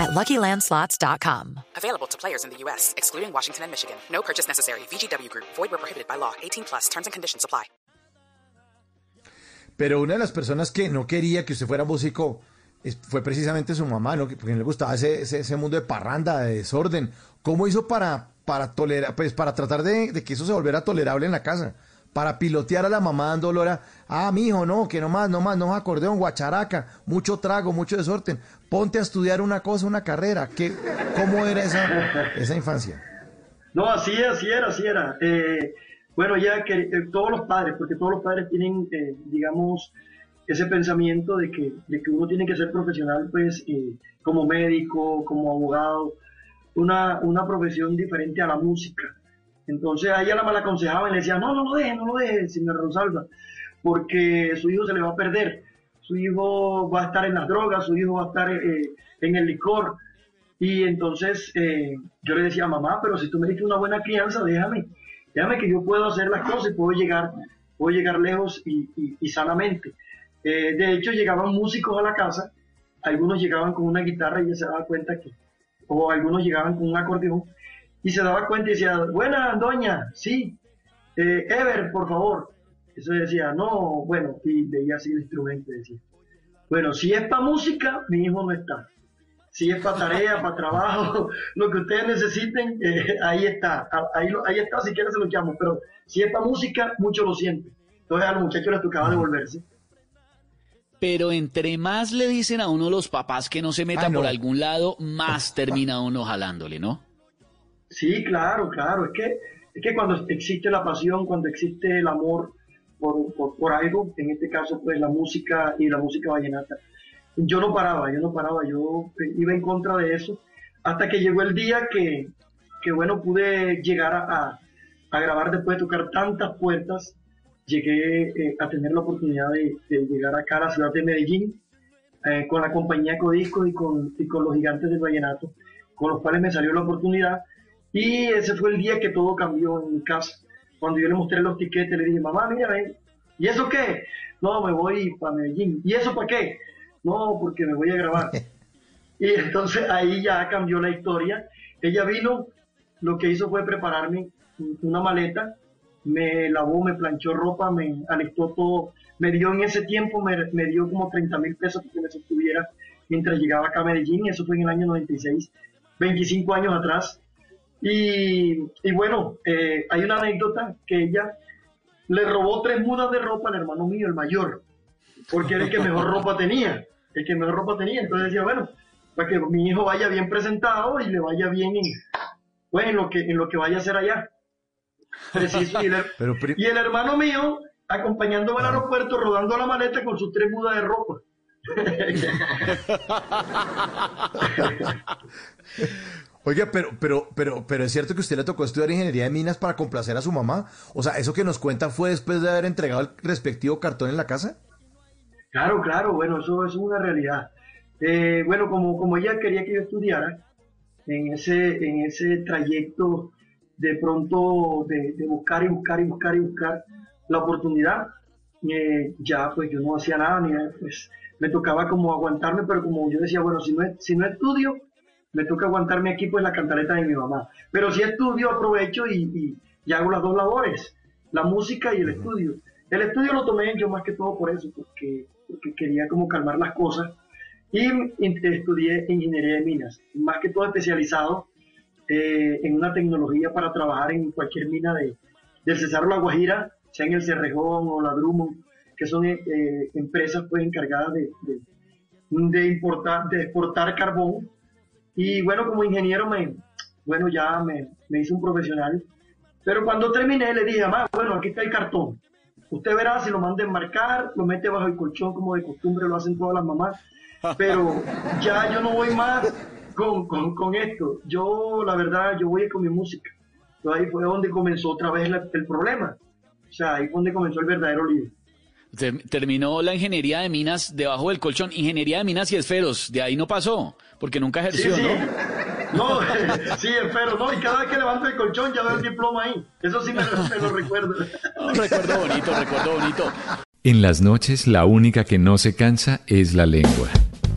at LuckyLandSlots.com. Available to players in the U.S., excluding Washington and Michigan. No purchase necessary. VGW Group. Void where prohibited by law. 18 plus. Terms and conditions apply. Pero una de las personas que no quería que usted fuera músico fue precisamente su mamá, ¿no? Que- Porque no le gustaba ese, ese, ese mundo de parranda, de desorden. ¿Cómo hizo para, para tolerar, pues para tratar de, de que eso se volviera tolerable en la casa? Para pilotear a la mamá dándole hora, ah, mijo, no, que no más, no más, no más acordeón, guacharaca, mucho trago, mucho desorden. Ponte a estudiar una cosa, una carrera. ¿Qué, ¿Cómo era esa, esa infancia? No, así, así era, así era. Eh, bueno, ya que eh, todos los padres, porque todos los padres tienen, eh, digamos, ese pensamiento de que, de que uno tiene que ser profesional, pues, eh, como médico, como abogado, una, una profesión diferente a la música. Entonces a ella la mal aconsejaba y le decía, no, no lo deje, no lo deje, señor Rosalba, porque su hijo se le va a perder, su hijo va a estar en las drogas, su hijo va a estar eh, en el licor. Y entonces eh, yo le decía, mamá, pero si tú me diste una buena crianza, déjame, déjame que yo puedo hacer las cosas y puedo llegar, puedo llegar lejos y, sanamente. Eh, de hecho, llegaban músicos a la casa, algunos llegaban con una guitarra y ella se daba cuenta que, o algunos llegaban con un acordeón y se daba cuenta y decía, buena doña, sí, eh, Ever, por favor. Eso decía, no, bueno, y veía así el instrumento y decía, bueno, si es para música, mi hijo no está. Si es para tarea, para trabajo, lo que ustedes necesiten, eh, ahí está. A- Ahí, lo- ahí está, si quieren se lo llamo. Pero si es para música, mucho lo sienten. Entonces a los muchachos les tocaba devolverse. Pero entre más le dicen a uno los papás que no se meta Ah, no. por algún lado, más termina uno jalándole, ¿no? Sí, claro, claro. Es que, es que cuando existe la pasión, cuando existe el amor por, por, algo, en este caso pues la música y la música vallenata, yo no paraba, yo no paraba, yo iba en contra de eso, hasta que llegó el día que, que bueno, pude llegar a- a grabar después de tocar tantas puertas, llegué eh, a tener la oportunidad de, de llegar acá a la ciudad de Medellín, eh, con la compañía Codisco y con, y con los gigantes del vallenato, con los cuales me salió la oportunidad. Y ese fue el día que todo cambió en mi casa. Cuando yo le mostré los tiquetes, le dije, mamá, mira, ven. ¿Y eso qué? No, me voy para Medellín. ¿Y eso para qué? No, porque me voy a grabar. y entonces ahí ya cambió la historia. Ella vino, lo que hizo fue prepararme una maleta, me lavó, me planchó ropa, me alistó todo. Me dio en ese tiempo, me, me dio como 30 mil pesos para que me sostuviera mientras llegaba acá a Medellín. Y eso fue en el año 96, 25 años atrás. Y, y bueno, eh, hay una anécdota que ella le robó tres mudas de ropa al hermano mío, el mayor, porque era el que mejor ropa tenía, el que mejor ropa tenía. Entonces decía, bueno, para que mi hijo vaya bien presentado y le vaya bien en, pues, en, lo, que, en lo que vaya a hacer allá. Preciso, y, el, Pero pri- y el hermano mío acompañándome al aeropuerto, rodando la maleta con sus tres mudas de ropa. Oiga, pero, pero, pero, pero es cierto que usted le tocó estudiar ingeniería de minas para complacer a su mamá. O sea, eso que nos cuenta fue después de haber entregado el respectivo cartón en la casa. Claro, claro, bueno, eso, es una realidad. Eh, bueno, como, como ella quería que yo estudiara, en ese, en ese trayecto de pronto de, de buscar y buscar y buscar y buscar la oportunidad, eh, ya pues yo no hacía nada, ni pues me tocaba como aguantarme, pero como yo decía, bueno, si no, si no estudio, me toca aguantarme aquí pues la cantaleta de mi mamá. Pero si estudio, aprovecho y, y, y hago las dos labores, la música y el estudio. El estudio lo tomé yo más que todo por eso, porque, porque quería como calmar las cosas. Y, y estudié ingeniería de minas, más que todo especializado eh, en una tecnología para trabajar en cualquier mina de, del Cesar La Guajira, sea en el Cerrejón o la Drummond, que son eh, empresas pues encargadas de, de, de, importar, de exportar carbón. Y bueno, como ingeniero me, bueno, ya me, me hice un profesional. Pero cuando terminé le dije, mamá, bueno, aquí está el cartón. Usted verá si lo manda a enmarcar, lo mete bajo el colchón como de costumbre lo hacen todas las mamás. Pero ya yo no voy más con, con, con esto. Yo, la verdad, yo voy con mi música. Entonces ahí fue donde comenzó otra vez el problema. O sea, ahí fue donde comenzó el verdadero lío. Ter- Terminó la ingeniería de minas debajo del colchón, ingeniería de minas y esferos, de ahí no pasó, porque nunca Sí, ejerció, sí. ¿no? No, sí, espero, no, y cada vez que levanto el colchón ya veo el diploma ahí. Eso sí me, lo- me lo recuerdo. Un recuerdo bonito, recuerdo bonito. En las noches la única que no se cansa es la lengua.